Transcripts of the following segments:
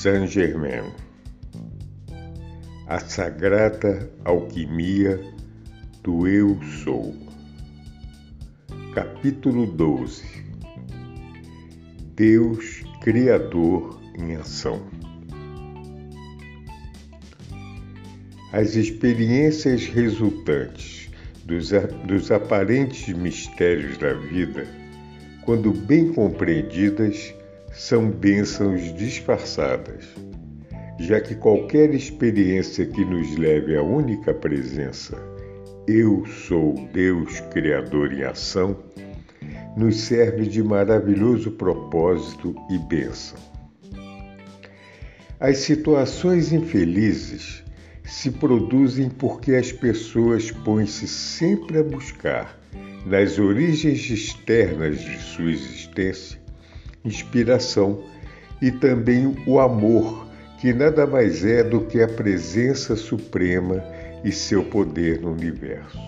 Saint-Germain A Sagrada Alquimia do Eu Sou. Capítulo 12 Deus Criador em Ação. As experiências resultantes dos, dos aparentes mistérios da vida, quando bem compreendidas, são bênçãos disfarçadas, já que qualquer experiência que nos leve à única presença, eu sou Deus Criador em ação, nos serve de maravilhoso propósito e bênção. As situações infelizes se produzem porque as pessoas põem-se sempre a buscar, nas origens externas de sua existência, inspiração e também o amor, que nada mais é do que a presença suprema e seu poder no universo.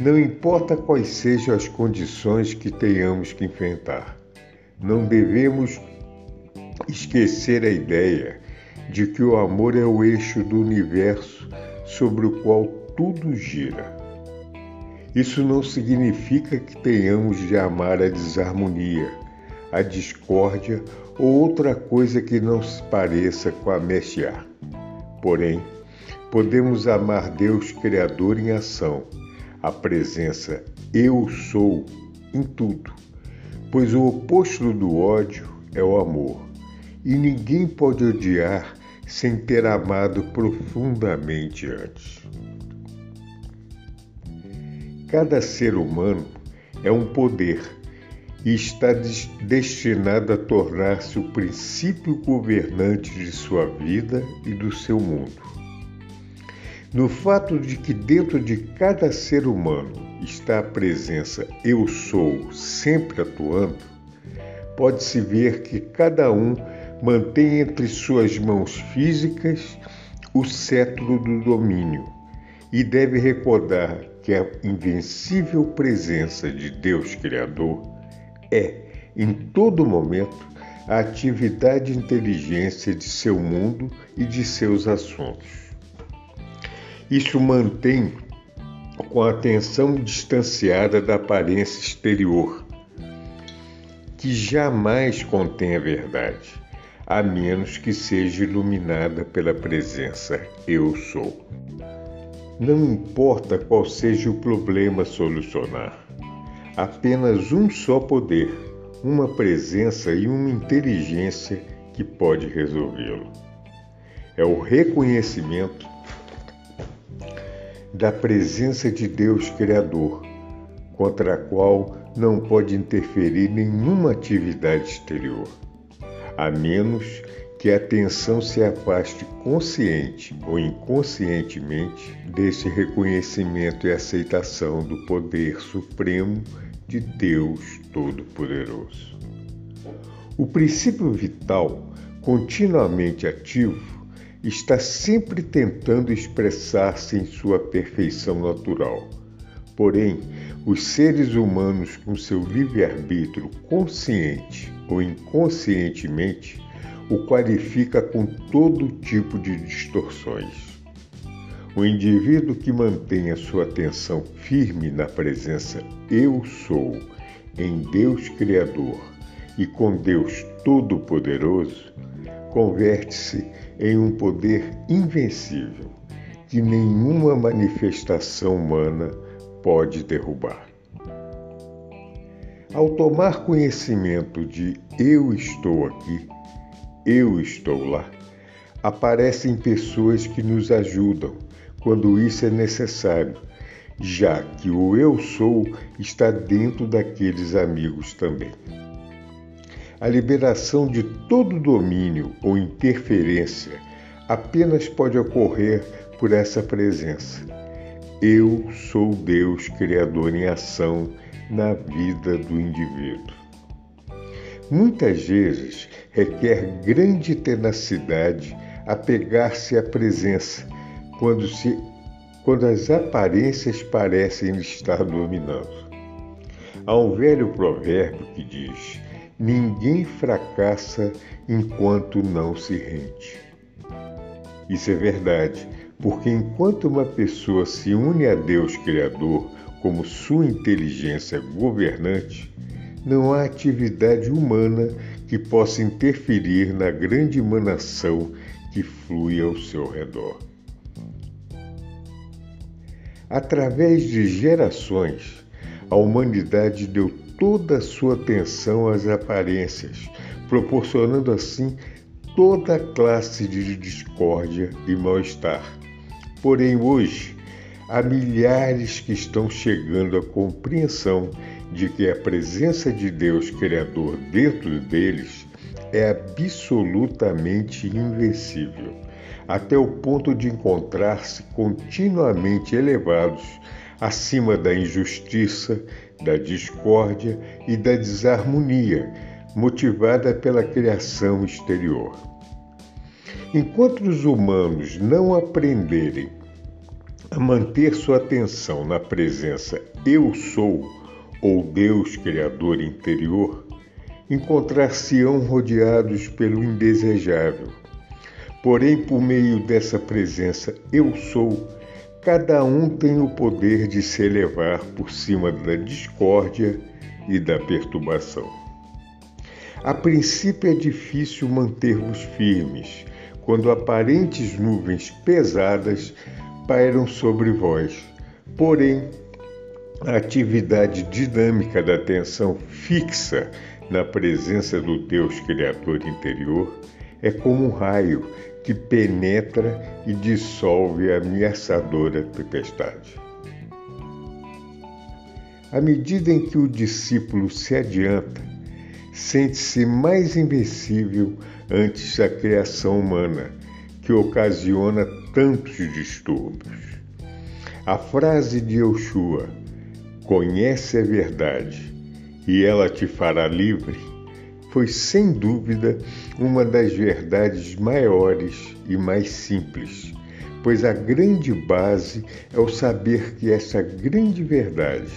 Não importa quais sejam as condições que tenhamos que enfrentar, não devemos esquecer a ideia de que o amor é o eixo do universo sobre o qual tudo gira. Isso não significa que tenhamos de amar a desarmonia a discórdia ou outra coisa que não se pareça com a Messiá. Porém, podemos amar Deus Criador em ação, a presença Eu sou em tudo, pois o oposto do ódio é o amor, e ninguém pode odiar sem ter amado profundamente antes. Cada ser humano é um poder e está destinado a tornar-se o princípio governante de sua vida e do seu mundo. No fato de que dentro de cada ser humano está a presença Eu Sou sempre atuando, pode-se ver que cada um mantém entre suas mãos físicas o cetro do domínio e deve recordar que a invencível presença de Deus Criador é, em todo momento, a atividade inteligência de seu mundo e de seus assuntos. Isso mantém com a atenção distanciada da aparência exterior, que jamais contém a verdade, a menos que seja iluminada pela presença Eu Sou. Não importa qual seja o problema a solucionar, apenas um só poder, uma presença e uma inteligência que pode resolvê-lo. É o reconhecimento da presença de Deus Criador, contra a qual não pode interferir nenhuma atividade exterior, a menos que a atenção se afaste consciente ou inconscientemente desse reconhecimento e aceitação do poder supremo de Deus Todo-Poderoso. O princípio vital, continuamente ativo, está sempre tentando expressar-se em sua perfeição natural. Porém, os seres humanos, com seu livre-arbítrio consciente ou inconscientemente, o qualifica com todo tipo de distorções. O indivíduo que mantém a sua atenção firme na presença Eu Sou, em Deus Criador e com Deus Todo-Poderoso, converte-se em um poder invencível que nenhuma manifestação humana pode derrubar. Ao tomar conhecimento de Eu estou aqui, eu estou lá, aparecem pessoas que nos ajudam quando isso é necessário, já que o eu sou está dentro daqueles amigos também. A liberação de todo domínio ou interferência apenas pode ocorrer por essa presença. Eu sou Deus Criador em ação na vida do indivíduo. Muitas vezes requer grande tenacidade apegar-se à presença quando, se, quando as aparências parecem estar dominando. Há um velho provérbio que diz: Ninguém fracassa enquanto não se rende. Isso é verdade, porque enquanto uma pessoa se une a Deus Criador como sua inteligência governante, não há atividade humana que possa interferir na grande emanação que flui ao seu redor. Através de gerações, a humanidade deu toda a sua atenção às aparências, proporcionando assim toda classe de discórdia e mal-estar. Porém, hoje, há milhares que estão chegando à compreensão de que a presença de Deus Criador dentro deles é absolutamente invencível, até o ponto de encontrar-se continuamente elevados acima da injustiça, da discórdia e da desarmonia motivada pela criação exterior. Enquanto os humanos não aprenderem a manter sua atenção na presença Eu Sou ou Deus Criador interior, encontrar-se-ão rodeados pelo indesejável. Porém, por meio dessa presença Eu Sou, cada um tem o poder de se elevar por cima da discórdia e da perturbação. A princípio é difícil manter-vos firmes, quando aparentes nuvens pesadas pairam sobre vós. Porém, a atividade dinâmica da atenção fixa na presença do Deus Criador interior é como um raio que penetra e dissolve a ameaçadora tempestade. À medida em que o discípulo se adianta, sente-se mais invencível antes da criação humana, que ocasiona tantos distúrbios. A frase de Yoshua, conhece a verdade e ela te fará livre, foi sem dúvida uma das verdades maiores e mais simples, pois a grande base é o saber que essa grande verdade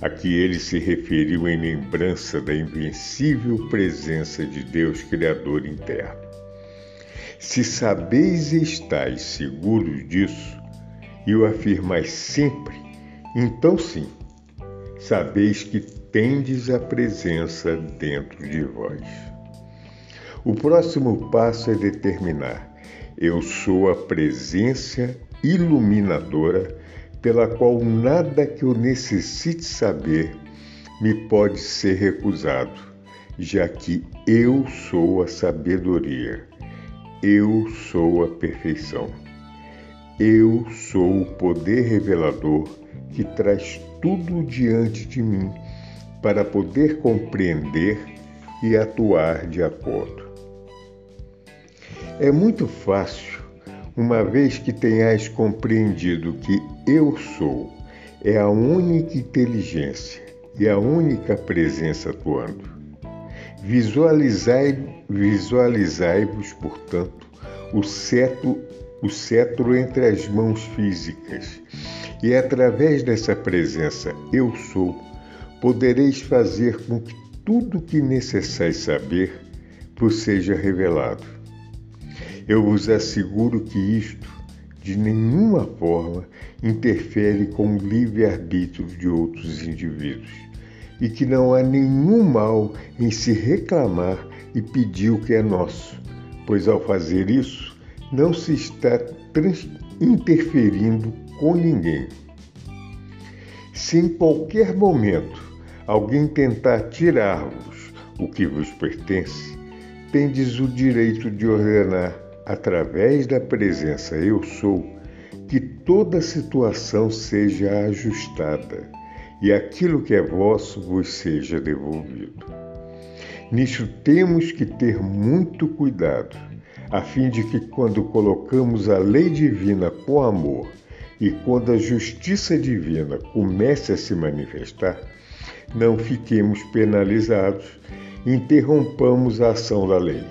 a que ele se referiu em lembrança da invencível presença de Deus Criador interno. Se sabeis e estáis seguros disso, e o afirmais sempre, então sim, sabeis que tendes a presença dentro de vós. O próximo passo é determinar: eu sou a presença iluminadora pela qual nada que eu necessite saber me pode ser recusado, já que eu sou a sabedoria, eu sou a perfeição, eu sou o poder revelador que traz tudo diante de mim para poder compreender e atuar de acordo. É muito fácil uma vez que tenhais compreendido que eu sou é a única inteligência e a única presença atuando. Visualizai, visualizai-vos, portanto, o cetro, o cetro entre as mãos físicas, e através dessa presença eu sou, podereis fazer com que tudo o que necessário saber vos seja revelado eu vos asseguro que isto, de nenhuma forma, interfere com o livre-arbítrio de outros indivíduos e que não há nenhum mal em se reclamar e pedir o que é nosso, pois ao fazer isso, não se está interferindo com ninguém. Se em qualquer momento alguém tentar tirar-vos o que vos pertence, tendes o direito de ordenar através da presença Eu Sou, que toda situação seja ajustada e aquilo que é vosso vos seja devolvido. Nisso temos que ter muito cuidado, a fim de que, quando colocamos a lei divina com amor e quando a justiça divina comece a se manifestar, não fiquemos penalizados, interrompamos a ação da lei.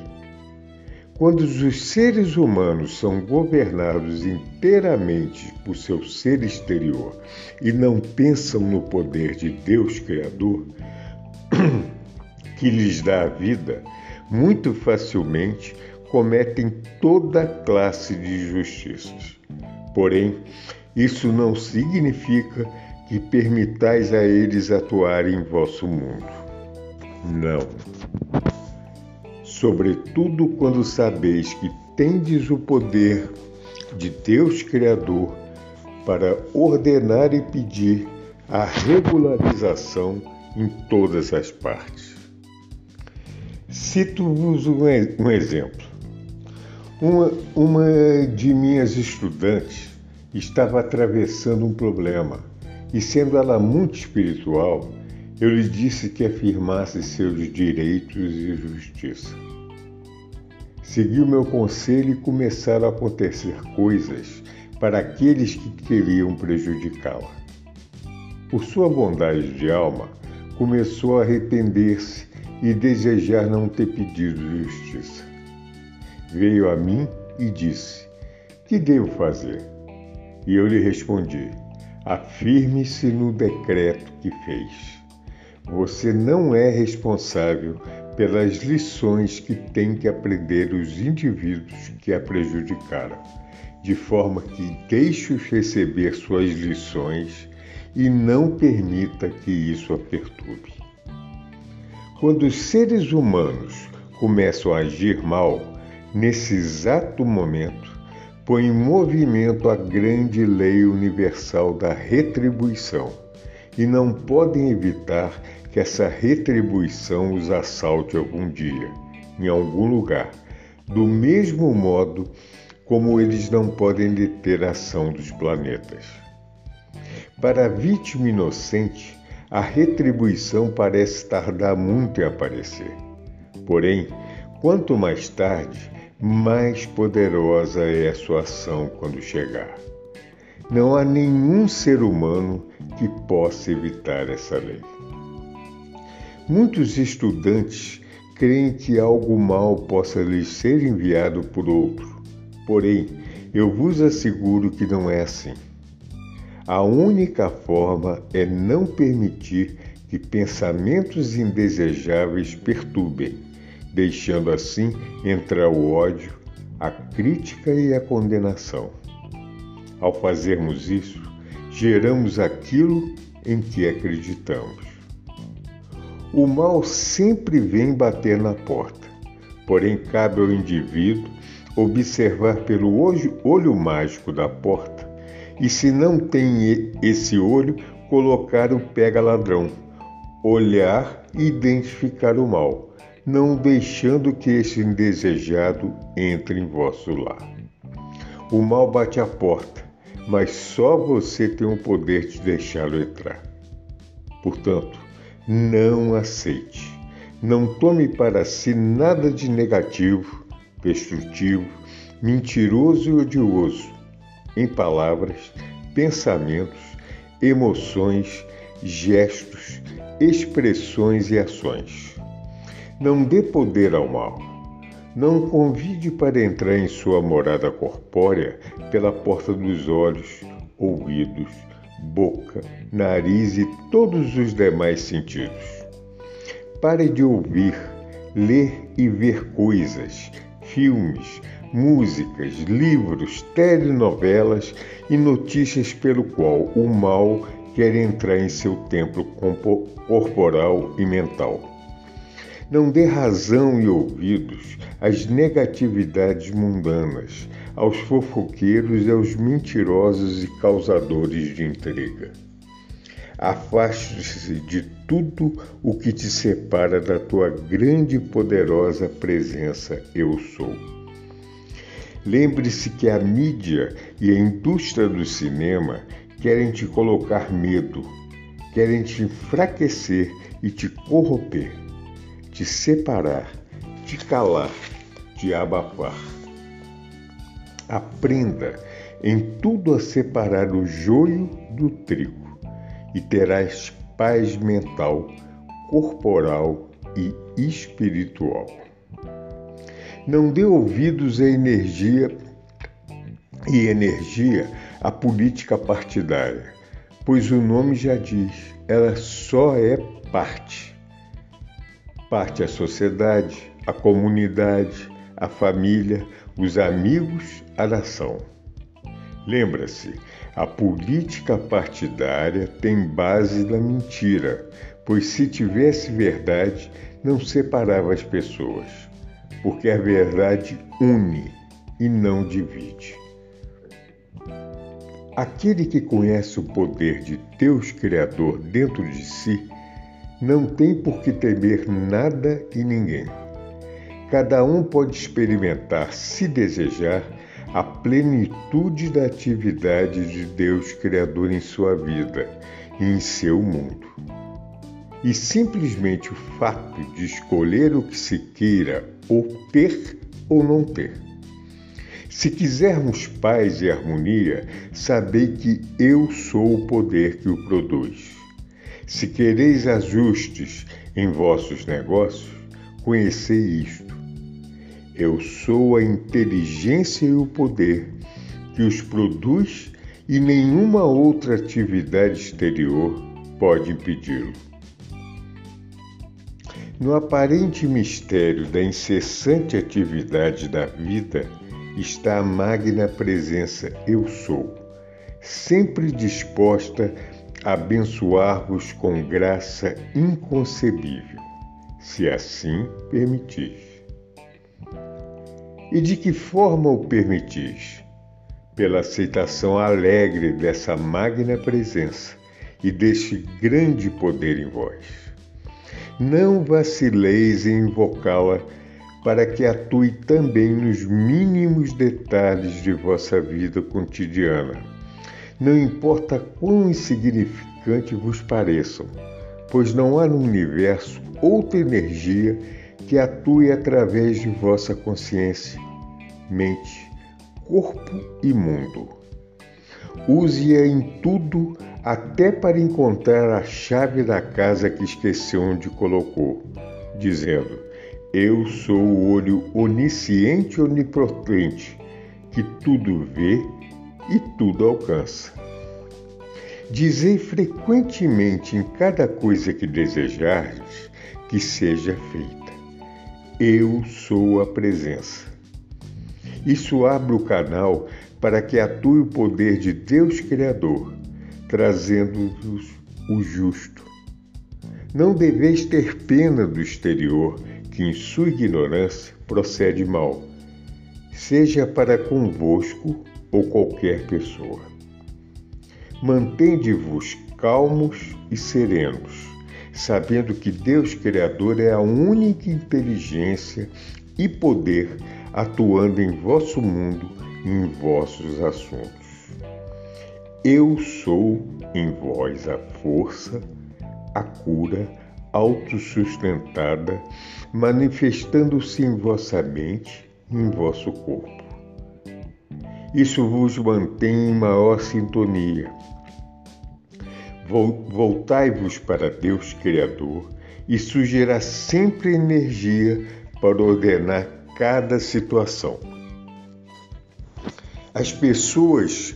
Quando os seres humanos são governados inteiramente por seu ser exterior e não pensam no poder de Deus Criador, que lhes dá a vida, muito facilmente cometem toda classe de injustiças. Porém, isso não significa que permitais a eles atuarem em vosso mundo. Não. Sobretudo quando sabeis que tendes o poder de Deus Criador para ordenar e pedir a regularização em todas as partes. Cito-vos um, um, exemplo. Uma, uma de minhas estudantes estava atravessando um problema e, sendo ela muito espiritual, eu lhe disse que afirmasse seus direitos e justiça. Seguiu meu conselho e começaram a acontecer coisas para aqueles que queriam prejudicá-la. Por sua bondade de alma, começou a arrepender-se e desejar não ter pedido justiça. Veio a mim e disse: Que devo fazer? E eu lhe respondi: Afirme-se no decreto que fez. Você não é responsável pelas lições que têm que aprender os indivíduos que a prejudicaram, de forma que deixe-os receber suas lições e não permita que isso a perturbe. Quando os seres humanos começam a agir mal, nesse exato momento, põe em movimento a grande lei universal da retribuição e não podem evitar que essa retribuição os assalte algum dia, em algum lugar, do mesmo modo como eles não podem deter a ação dos planetas. Para a vítima inocente, a retribuição parece tardar muito em aparecer. Porém, quanto mais tarde, mais poderosa é a sua ação quando chegar. Não há nenhum ser humano que possa evitar essa lei. Muitos estudantes creem que algo mal possa lhes ser enviado por outro. Porém, eu vos asseguro que não é assim. A única forma é não permitir que pensamentos indesejáveis perturbem, deixando assim entrar o ódio, a crítica e a condenação. Ao fazermos isso, geramos aquilo em que acreditamos. O mal sempre vem bater na porta, porém cabe ao indivíduo observar pelo olho, mágico da porta e se não tem esse olho, colocar o pega-ladrão, olhar e identificar o mal, não deixando que esse indesejado entre em vosso lar. O mal bate à porta, mas só você tem o poder de deixá-lo entrar. Portanto, não aceite. Não tome para si nada de negativo, destrutivo, mentiroso e odioso em palavras, pensamentos, emoções, gestos, expressões e ações. Não dê poder ao mal. Não convide para entrar em sua morada corpórea pela porta dos olhos, ouvidos, boca, nariz e todos os demais sentidos. Pare de ouvir, ler e ver coisas, filmes, músicas, livros, telenovelas e notícias pelo qual o mal quer entrar em seu templo corporal e mental. Não dê razão e ouvidos às negatividades mundanas, aos fofoqueiros e aos mentirosos e causadores de intriga. Afaste-se de tudo o que te separa da tua grande e poderosa presença Eu Sou. Lembre-se que a mídia e a indústria do cinema querem te colocar medo, querem te enfraquecer e te corromper. De separar, de calar, de abafar. Aprenda em tudo a separar o joio do trigo e terás paz mental, corporal e espiritual. Não dê ouvidos à energia e energia à política partidária, pois o nome já diz, ela só é parte. Parte a sociedade, a comunidade, a família, os amigos, a nação. Lembra-se, a política partidária tem base na mentira, pois se tivesse verdade, não separava as pessoas, porque a verdade une e não divide. Aquele que conhece o poder de Deus Criador dentro de si, não tem por que temer nada e ninguém. Cada um pode experimentar, se desejar, a plenitude da atividade de Deus Criador em sua vida e em seu mundo. E simplesmente o fato de escolher o que se queira ou ter ou não ter. Se quisermos paz e harmonia, sabei que eu sou o poder que o produz. Se quereis ajustes em vossos negócios, conhecei isto eu sou a inteligência e o poder que os produz e nenhuma outra atividade exterior pode impedi-lo. No aparente mistério da incessante atividade da vida está a magna presença Eu Sou, sempre disposta abençoar-vos com graça inconcebível, se assim permitis. E de que forma o permitis? Pela aceitação alegre dessa magna presença e deste grande poder em vós. Não vacileis em invocá-la para que atue também nos mínimos detalhes de vossa vida cotidiana. Não importa quão insignificante vos pareçam, pois não há no universo outra energia que atue através de vossa consciência, mente, corpo e mundo. Use-a em tudo, até para encontrar a chave da casa que esqueceu onde colocou, dizendo: Eu sou o olho onisciente e onipotente, que tudo vê e tudo alcança. Dizei frequentemente em cada coisa que desejardes que seja feita. Eu sou a presença. Isso abre o canal para que atue o poder de Deus Criador, trazendo-vos o justo. Não deveis ter pena do exterior, que em sua ignorância procede mal, seja para convosco ou qualquer pessoa. Mantende-vos calmos e serenos sabendo que Deus Criador é a única inteligência e poder atuando em vosso mundo e em vossos assuntos. Eu sou em vós a força, a cura autossustentada, manifestando-se em vossa mente e em vosso corpo. Isso vos mantém em maior sintonia Voltai-vos para Deus Criador e surgirá sempre energia para ordenar cada situação. As pessoas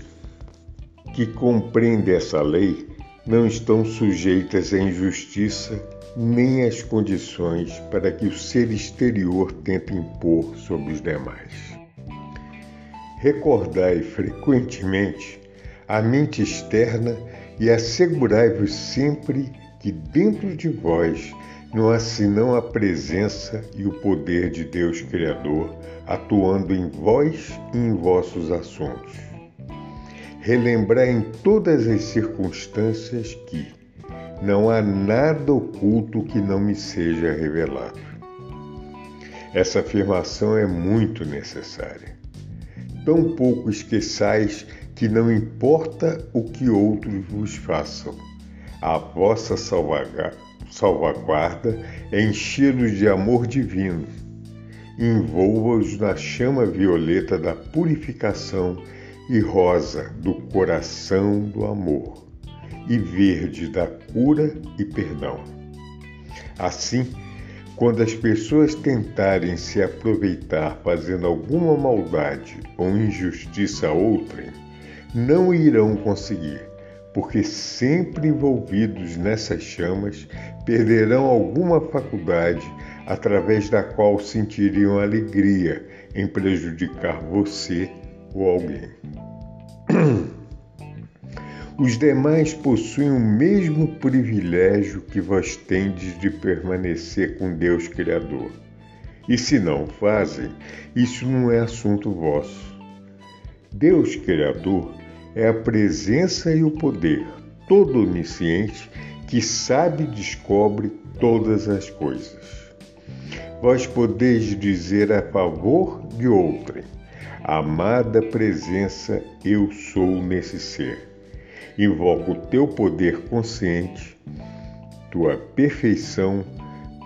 que compreendem essa lei não estão sujeitas à injustiça nem às condições para que o ser exterior tente impor sobre os demais. Recordai frequentemente a mente externa e assegurai-vos sempre que dentro de vós não há senão a presença e o poder de Deus Criador atuando em vós e em vossos assuntos. Relembrai em todas as circunstâncias que não há nada oculto que não me seja revelado. Essa afirmação é muito necessária. Tão pouco esqueçais que não importa o que outros vos façam, a vossa salvaguarda é enchê-los de amor divino. Envolva-os na chama violeta da purificação e rosa do coração do amor, e verde da cura e perdão. Assim, quando as pessoas tentarem se aproveitar fazendo alguma maldade ou injustiça a outrem, não irão conseguir, porque sempre envolvidos nessas chamas perderão alguma faculdade através da qual sentiriam alegria em prejudicar você ou alguém. Os demais possuem o mesmo privilégio que vós tendes de permanecer com Deus Criador. E se não fazem, isso não é assunto vosso. Deus Criador é a presença e o poder, todo onisciente, que sabe e descobre todas as coisas. Vós podeis dizer a favor de outrem: Amada presença, eu sou nesse ser Invoco o teu poder consciente, tua perfeição,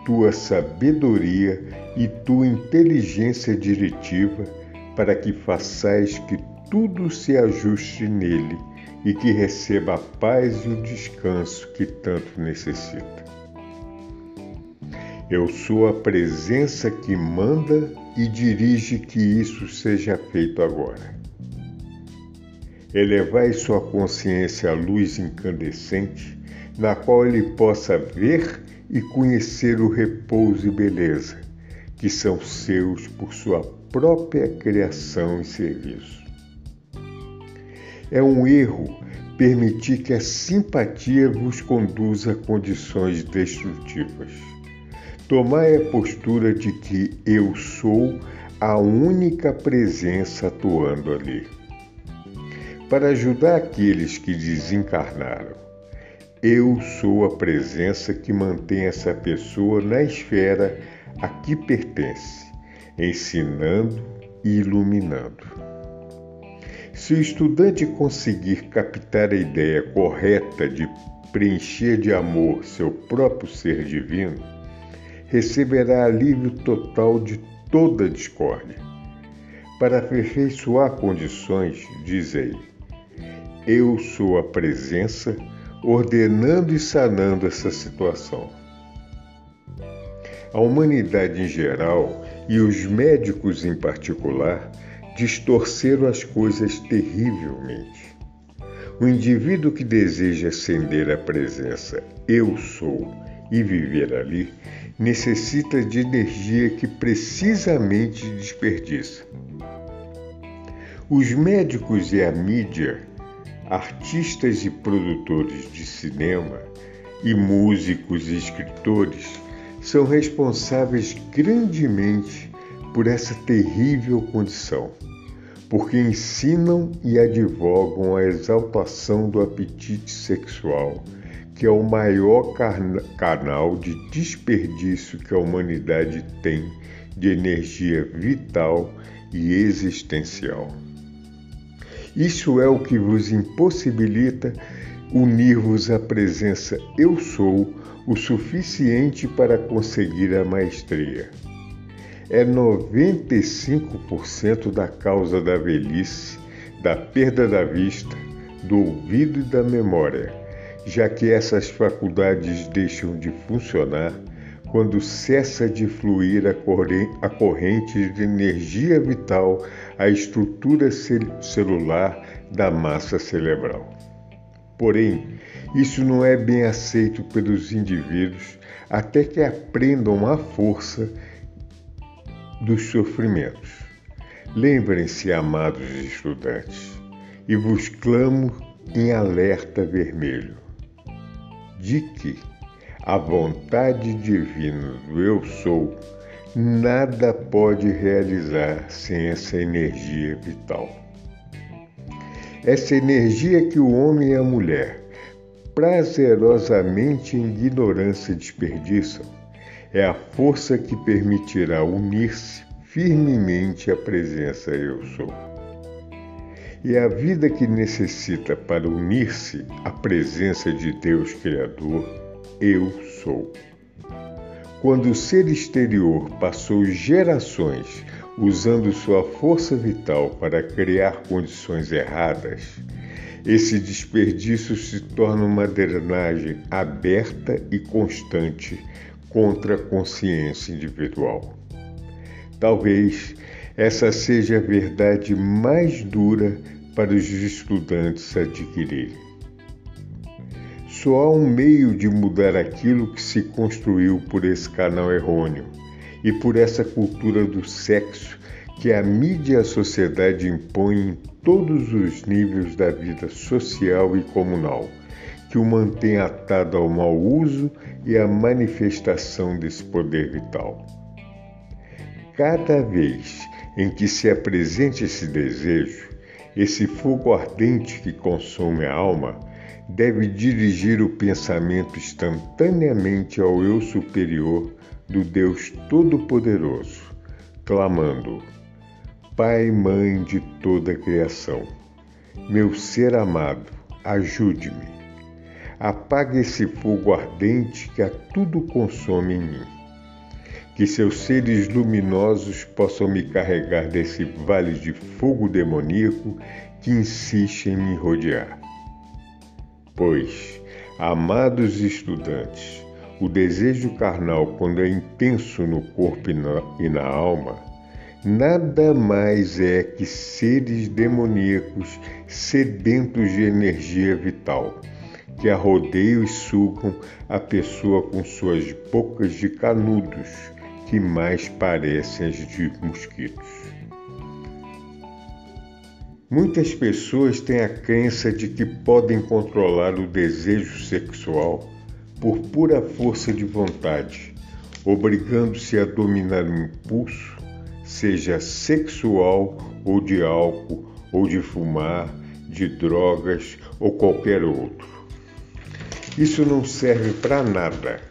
tua sabedoria e tua inteligência diretiva para que façais que tudo se ajuste nele e que receba a paz e o descanso que tanto necessita. Eu sou a presença que manda e dirige que isso seja feito agora. Elevai sua consciência à luz incandescente, na qual ele possa ver e conhecer o repouso e beleza, que são seus por sua própria criação e serviço. É um erro permitir que a simpatia vos conduza a condições destrutivas. Tomai a postura de que eu sou a única presença atuando ali para ajudar aqueles que desencarnaram. Eu sou a presença que mantém essa pessoa na esfera a que pertence, ensinando e iluminando. Se o estudante conseguir captar a ideia correta de preencher de amor seu próprio ser divino, receberá alívio total de toda discórdia. Para aperfeiçoar condições, diz ele, eu sou a presença ordenando e sanando essa situação. A humanidade em geral e os médicos em particular distorceram as coisas terrivelmente. O indivíduo que deseja acender a presença eu sou e viver ali necessita de energia que precisamente desperdiça. Os médicos e a mídia artistas e produtores de cinema e músicos e escritores são responsáveis grandemente por essa terrível condição, porque ensinam e advogam a exaltação do apetite sexual, que é o maior canal de desperdício que a humanidade tem de energia vital e existencial. Isso é o que vos impossibilita unir-vos à presença Eu Sou o suficiente para conseguir a maestria. É 95% da causa da velhice, da perda da vista, do ouvido e da memória, já que essas faculdades deixam de funcionar quando cessa de fluir a corrente de energia vital à estrutura celular da massa cerebral. Porém, isso não é bem aceito pelos indivíduos até que aprendam a força dos sofrimentos. Lembrem-se, amados estudantes, e vos clamo em alerta vermelho, de que a vontade divina do Eu Sou, nada pode realizar sem essa energia vital. Essa energia que o homem e a mulher, prazerosamente em ignorância desperdiçam, é a força que permitirá unir-se firmemente à presença Eu Sou. E a vida que necessita para unir-se à presença de Deus Criador Eu sou. Quando o ser exterior passou gerações usando sua força vital para criar condições erradas, esse desperdício se torna uma drenagem aberta e constante contra a consciência individual. Talvez essa seja a verdade mais dura para os estudantes adquirirem. Só há um meio de mudar aquilo que se construiu por esse canal errôneo e por essa cultura do sexo que a mídia e a sociedade impõem em todos os níveis da vida social e comunal, que o mantém atado ao mau uso e à manifestação desse poder vital. Cada vez em que se apresente esse desejo, esse fogo ardente que consome a alma, deve dirigir o pensamento instantaneamente ao eu superior do Deus Todo-Poderoso, clamando: Pai Mãe de toda a criação, meu ser amado, ajude-me. Apague esse fogo ardente que a tudo consome em mim. Que seus seres luminosos possam me carregar desse vale de fogo demoníaco que insiste em me rodear. Pois, amados estudantes, o desejo carnal, quando é intenso no corpo e na, e na alma, nada mais é que seres demoníacos sedentos de energia vital, que arrodeiam e sugam a pessoa com suas bocas de canudos, que mais parecem as de mosquitos. Muitas pessoas têm a crença de que podem controlar o desejo sexual por pura força de vontade, obrigando-se a dominar o impulso, seja sexual ou de álcool, ou de fumar, de drogas ou qualquer outro. Isso não serve para nada,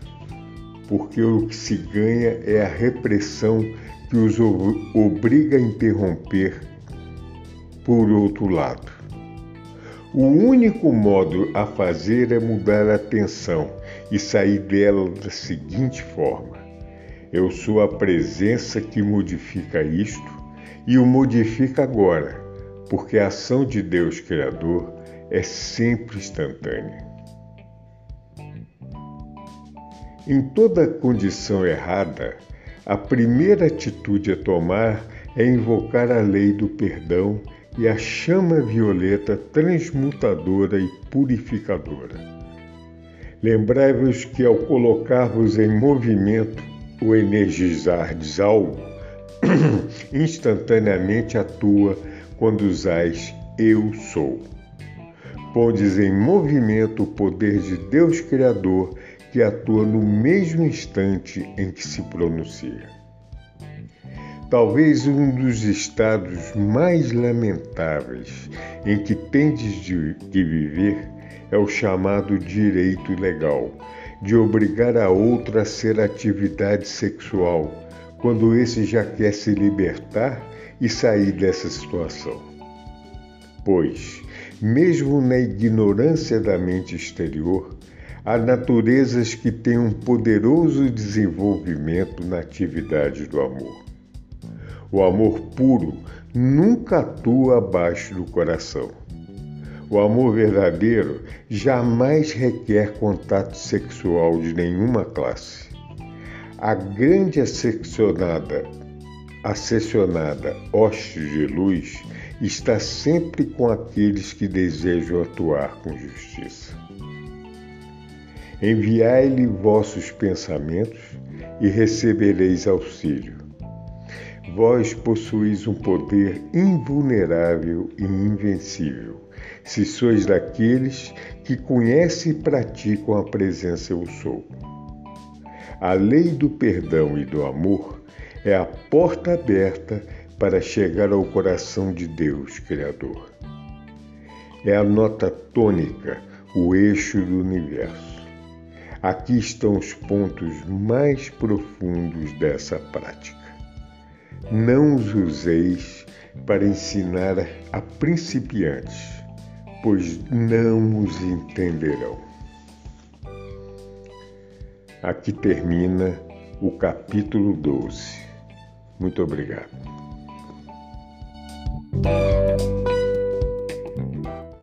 porque o que se ganha é a repressão que os obriga a interromper por outro lado. O único modo a fazer é mudar a atenção e sair dela da seguinte forma: Eu sou a presença que modifica isto e o modifica agora, porque a ação de Deus Criador é sempre instantânea. Em toda condição errada, a primeira atitude a tomar é invocar a lei do perdão e a chama violeta transmutadora e purificadora. Lembrai-vos que ao colocar-vos em movimento ou energizardes algo, instantaneamente atua quando usais eu sou. Pondes em movimento o poder de Deus Criador que atua no mesmo instante em que se pronuncia. Talvez um dos estados mais lamentáveis em que tendes de, de viver é o chamado direito legal, de obrigar a outra a ser atividade sexual, quando esse já quer se libertar e sair dessa situação. Pois, mesmo na ignorância da mente exterior, há naturezas que têm um poderoso desenvolvimento na atividade do amor. O amor puro nunca atua abaixo do coração. O amor verdadeiro jamais requer contato sexual de nenhuma classe. A grande asseccionada, assessionada hoste de luz está sempre com aqueles que desejam atuar com justiça. Enviai-lhe vossos pensamentos e recebereis auxílio Vós possuís um poder invulnerável e invencível, se sois daqueles que conhecem e praticam a presença Eu Sou. A lei do perdão e do amor é a porta aberta para chegar ao coração de Deus Criador. É a nota tônica, o eixo do universo. Aqui estão os pontos mais profundos dessa prática. Não os useis para ensinar a principiantes, pois não os entenderão. Aqui termina o capítulo 12. Muito obrigado.